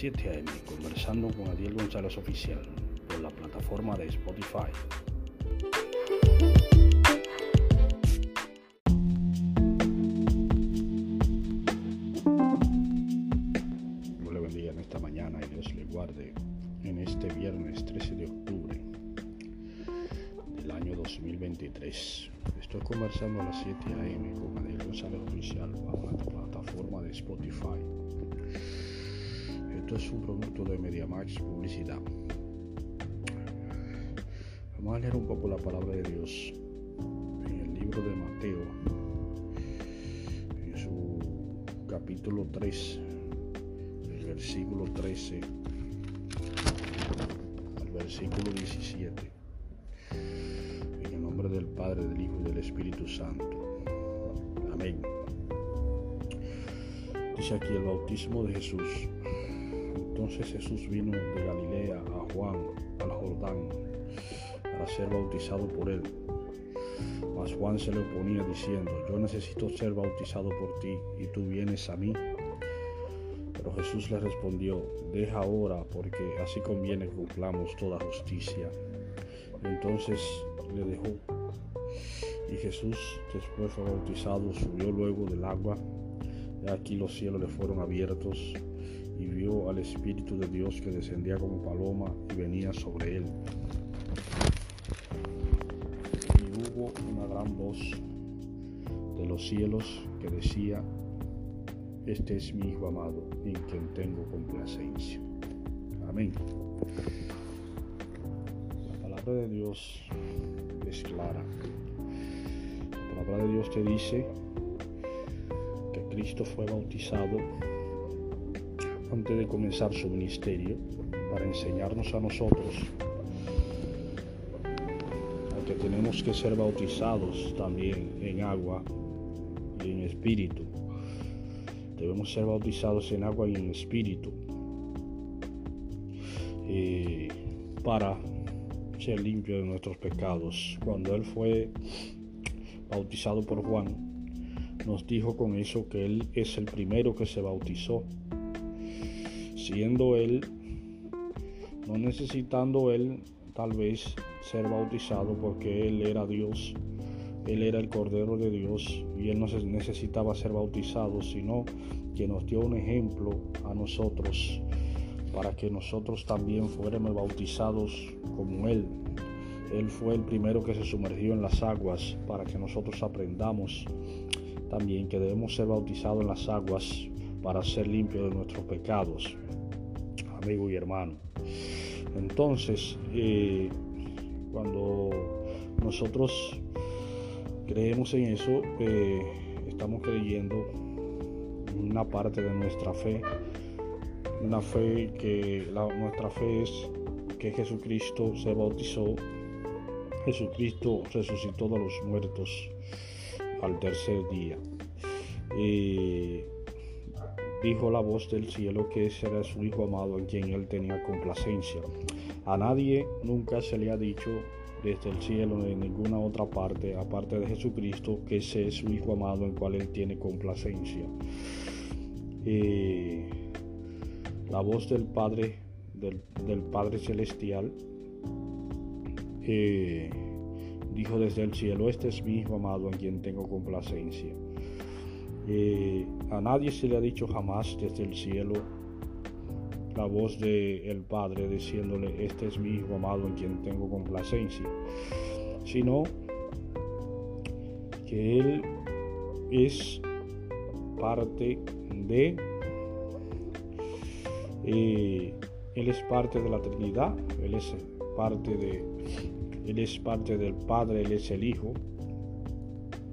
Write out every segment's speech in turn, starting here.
7 a.m. conversando con Adiel González Oficial por la plataforma de Spotify. Dios le bendiga en esta mañana y Dios le guarde en este viernes 13 de octubre del año 2023. Estoy conversando a las 7 a.m. con Adiel González Oficial bajo la plataforma de Spotify. Es un producto de MediaMax Publicidad. Vamos a leer un poco la palabra de Dios en el libro de Mateo, en su capítulo 3, el versículo 13 al versículo 17. En el nombre del Padre, del Hijo y del Espíritu Santo. Amén. Dice aquí el bautismo de Jesús. Entonces Jesús vino de Galilea a Juan, al Jordán, para ser bautizado por él. Mas Juan se le oponía diciendo, yo necesito ser bautizado por ti y tú vienes a mí. Pero Jesús le respondió, deja ahora porque así conviene que cumplamos toda justicia. Entonces le dejó. Y Jesús después fue bautizado, subió luego del agua. Y aquí los cielos le fueron abiertos y vio al Espíritu de Dios que descendía como paloma y venía sobre él. Y hubo una gran voz de los cielos que decía, este es mi Hijo amado, en quien tengo complacencia. Amén. La palabra de Dios es clara. La palabra de Dios te dice que Cristo fue bautizado antes de comenzar su ministerio para enseñarnos a nosotros que tenemos que ser bautizados también en agua y en espíritu. Debemos ser bautizados en agua y en espíritu eh, para ser limpios de nuestros pecados. Cuando Él fue bautizado por Juan, nos dijo con eso que Él es el primero que se bautizó siendo él, no necesitando él tal vez ser bautizado porque él era Dios, él era el Cordero de Dios y él no necesitaba ser bautizado, sino que nos dio un ejemplo a nosotros para que nosotros también fuéramos bautizados como él. Él fue el primero que se sumergió en las aguas para que nosotros aprendamos también que debemos ser bautizados en las aguas para ser limpios de nuestros pecados, amigo y hermano. Entonces, eh, cuando nosotros creemos en eso, eh, estamos creyendo una parte de nuestra fe, una fe que nuestra fe es que Jesucristo se bautizó, Jesucristo resucitó de los muertos al tercer día. Eh, dijo la voz del cielo que ese era su Hijo amado en quien él tenía complacencia. A nadie nunca se le ha dicho desde el cielo ni en ninguna otra parte, aparte de Jesucristo, que ese es su Hijo amado en cual él tiene complacencia. Eh, la voz del Padre, del, Padre Celestial, eh, dijo desde el cielo, este es mi Hijo amado en quien tengo complacencia. Eh, a nadie se le ha dicho jamás desde el cielo la voz del el Padre diciéndole, este es mi Hijo amado en quien tengo complacencia, sino que Él es parte de, eh, Él es parte de la Trinidad, Él es parte de, Él es parte del Padre, Él es el Hijo,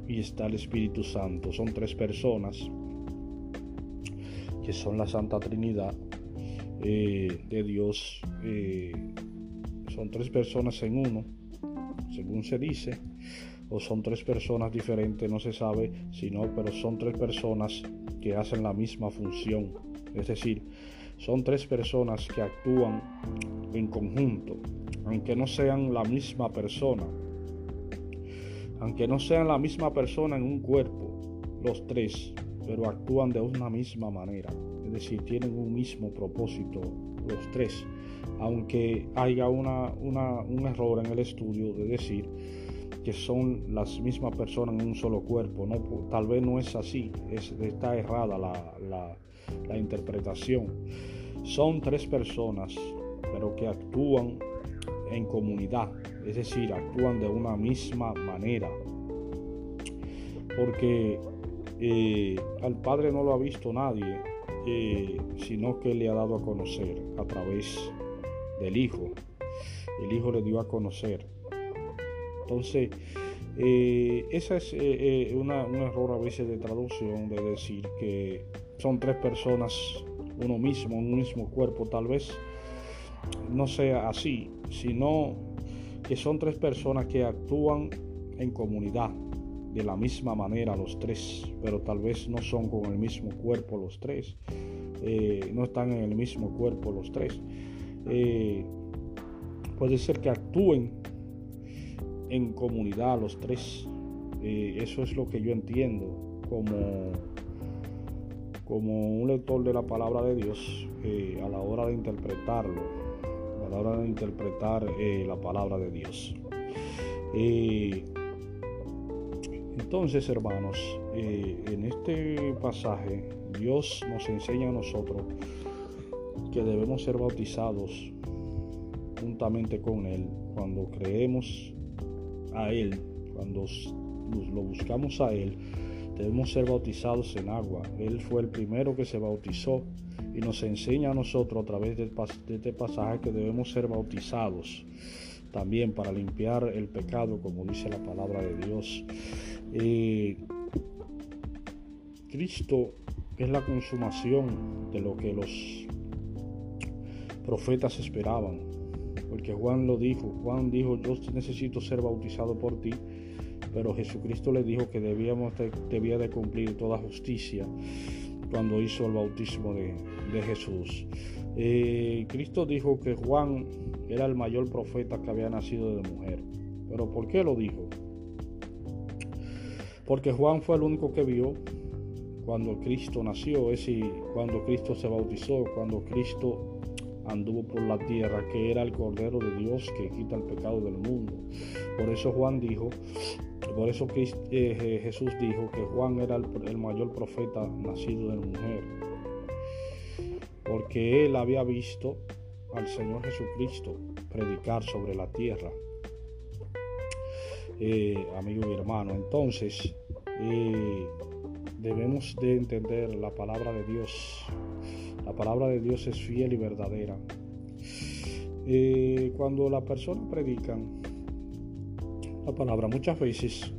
y está el Espíritu Santo. Son tres personas que son la Santa Trinidad eh, de Dios. Eh, son tres personas en uno, según se dice, o son tres personas diferentes, no se sabe, sino, pero son tres personas que hacen la misma función. Es decir, son tres personas que actúan en conjunto, aunque no sean la misma persona aunque no sean la misma persona en un cuerpo, los tres pero actúan de una misma manera, es decir, tienen un mismo propósito los tres, aunque haya una, un error en el estudio de decir que son las mismas personas en un solo cuerpo, no, tal vez no es así, está errada la interpretación. Son tres personas, pero que actúan en comunidad, es decir, actúan de una misma manera. Porque eh, al Padre no lo ha visto nadie, eh, sino que le ha dado a conocer a través del Hijo. El Hijo le dio a conocer. Entonces, eh, esa es un error a veces de traducción de decir que son tres personas, uno mismo, un mismo cuerpo, tal vez no sea así, sino que son tres personas que actúan en comunidad de la misma manera los tres, pero tal vez no son con el mismo cuerpo los tres, eh, no están en el mismo cuerpo los tres. Eh, puede ser que actúen en comunidad los tres. Eh, eso es lo que yo entiendo como, como un lector de la palabra de Dios a la hora de interpretarlo a la hora de interpretar eh, la palabra de Dios. Eh, entonces, hermanos, eh, en este pasaje Dios nos enseña a nosotros que debemos ser bautizados juntamente con Él cuando creemos a Él, cuando lo buscamos a Él, debemos ser bautizados en agua. Él fue el primero que se bautizó y nos enseña a nosotros a través de este pasaje que debemos ser bautizados también para limpiar el pecado, como dice la palabra de Dios. Eh, Cristo es la consumación de lo que los profetas esperaban, porque Juan lo dijo, Juan dijo, yo necesito ser bautizado por ti, pero Jesucristo le dijo que debíamos debía de cumplir toda justicia cuando hizo el bautismo de, Jesús. Eh, Cristo dijo que Juan era el mayor profeta que había nacido de mujer. ¿Pero por qué lo dijo? Porque Juan fue el único que vio cuando Cristo nació, es decir, cuando Cristo se bautizó, cuando Cristo anduvo por la tierra, que era el Cordero de Dios que quita el pecado del mundo. Por eso Juan dijo por eso eh, Jesús dijo que Juan era el, mayor profeta nacido de mujer. Porque él había visto al Señor Jesucristo predicar sobre la tierra. Eh, amigo y hermano, entonces eh, debemos de entender la palabra de Dios. La palabra de Dios es fiel y verdadera. cuando la persona predican, la palabra. Muchas veces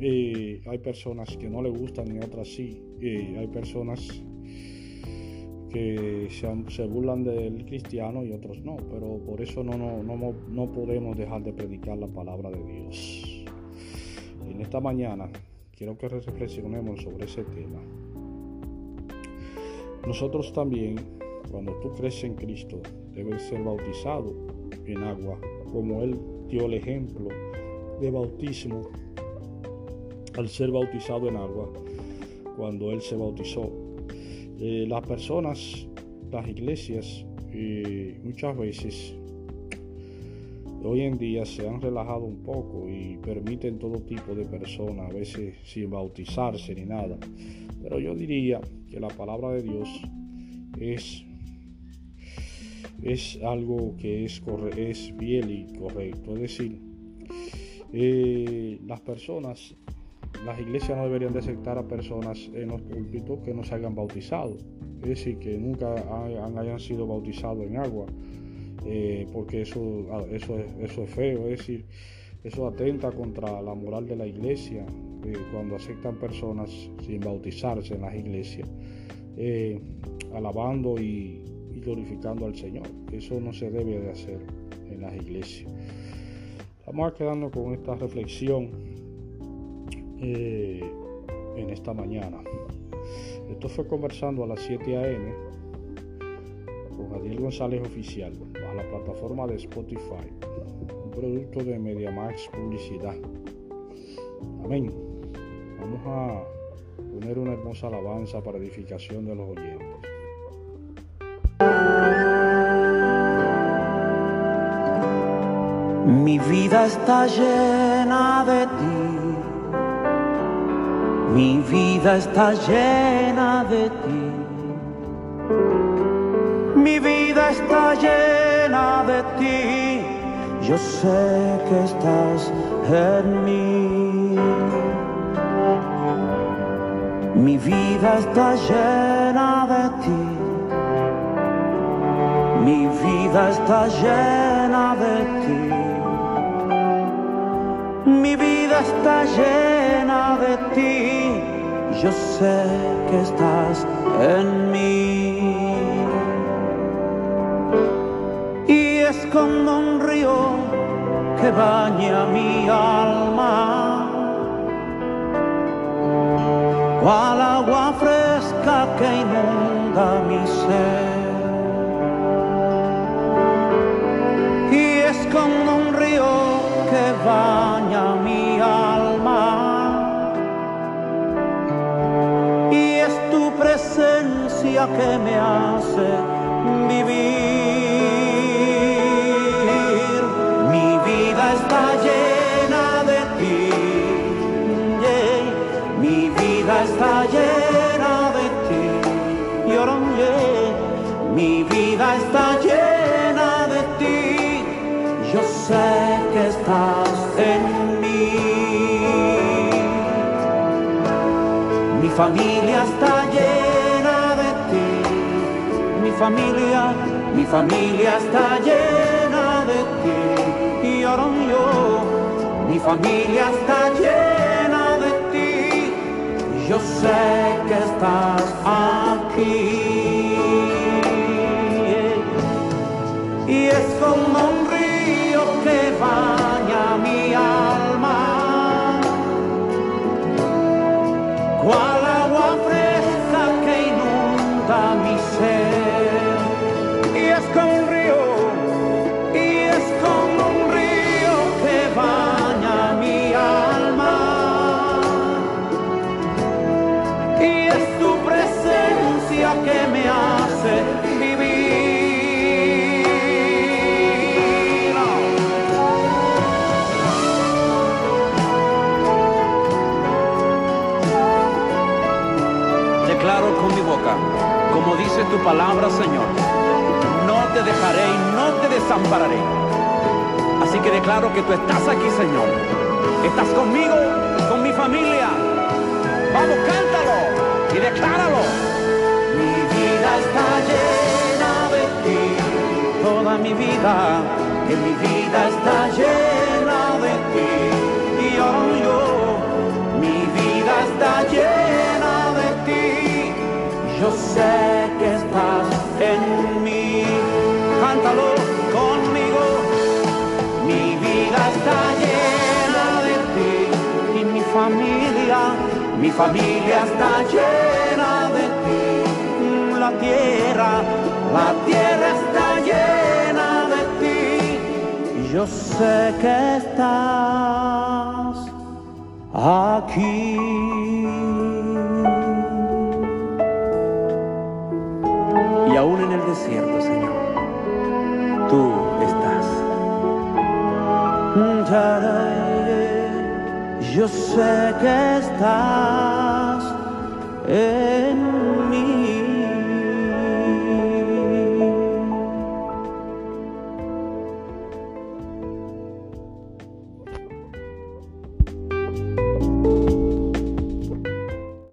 eh, hay personas que no le gustan y otras sí. Eh, hay personas que se, burlan del cristiano y otros no, pero por eso no, no, no, no podemos dejar de predicar la palabra de Dios. En esta mañana quiero que reflexionemos sobre ese tema. Nosotros también, cuando tú crees en Cristo, debes ser bautizado en agua, como Él dio el ejemplo de bautismo al ser bautizado en agua cuando él se bautizó. Eh, las personas, las iglesias, eh, muchas veces hoy en día se han relajado un poco y permiten todo tipo de personas, a veces sin bautizarse ni nada. Pero yo diría que la palabra de Dios es, es algo que es, es fiel y correcto. Es decir, eh, las personas, las iglesias no deberían de aceptar a personas en los púlpitos que no se hayan bautizado, es decir, que nunca hayan sido bautizados en agua, eh, porque eso, eso, es, eso es feo, es decir, eso atenta contra la moral de la iglesia eh, cuando aceptan personas sin bautizarse en las iglesias, alabando y, glorificando al Señor. Eso no se debe de hacer en las iglesias. Vamos a quedarnos con esta reflexión eh, en esta mañana. Esto fue conversando a las 7 a.m. con Adiel González Oficial, bajo la plataforma de Spotify, un producto de MediaMax Publicidad. Amén. Vamos a poner una hermosa alabanza para edificación de los oyentes. Mi vida está llena de ti. Mi vida está llena de ti. Mi vida está llena de ti. Yo sé que estás en mí. Mi vida está llena de ti. Mi vida está llena de ti. Mi vida está llena de ti. Yo sé que estás en mí. Como un río que baña mi alma. Cual agua fresca que inunda mi ser. Y es como un río que baña mi alma. Y es tu presencia que me hace vivir. Mi vida está llena de ti. Yo sé que estás en mí. Mi familia está llena de ti. Mi familia, mi familia está llena de ti. Y ahora yo, mi familia está llena de ti. Yo sé que estás aquí. Así que declaro que tú estás aquí, Señor. Estás conmigo, con mi familia. Vamos, cántalo y decláralo. Mi vida está llena de ti. Toda mi vida, que mi vida está llena de ti. Y ahora yo, mi vida está llena está llena de ti y mi familia, mi familia está llena de ti. La tierra, la tierra está llena de ti. Y yo sé que estás aquí. Y aún en el desierto, Señor, tú estás. Yo sé que estás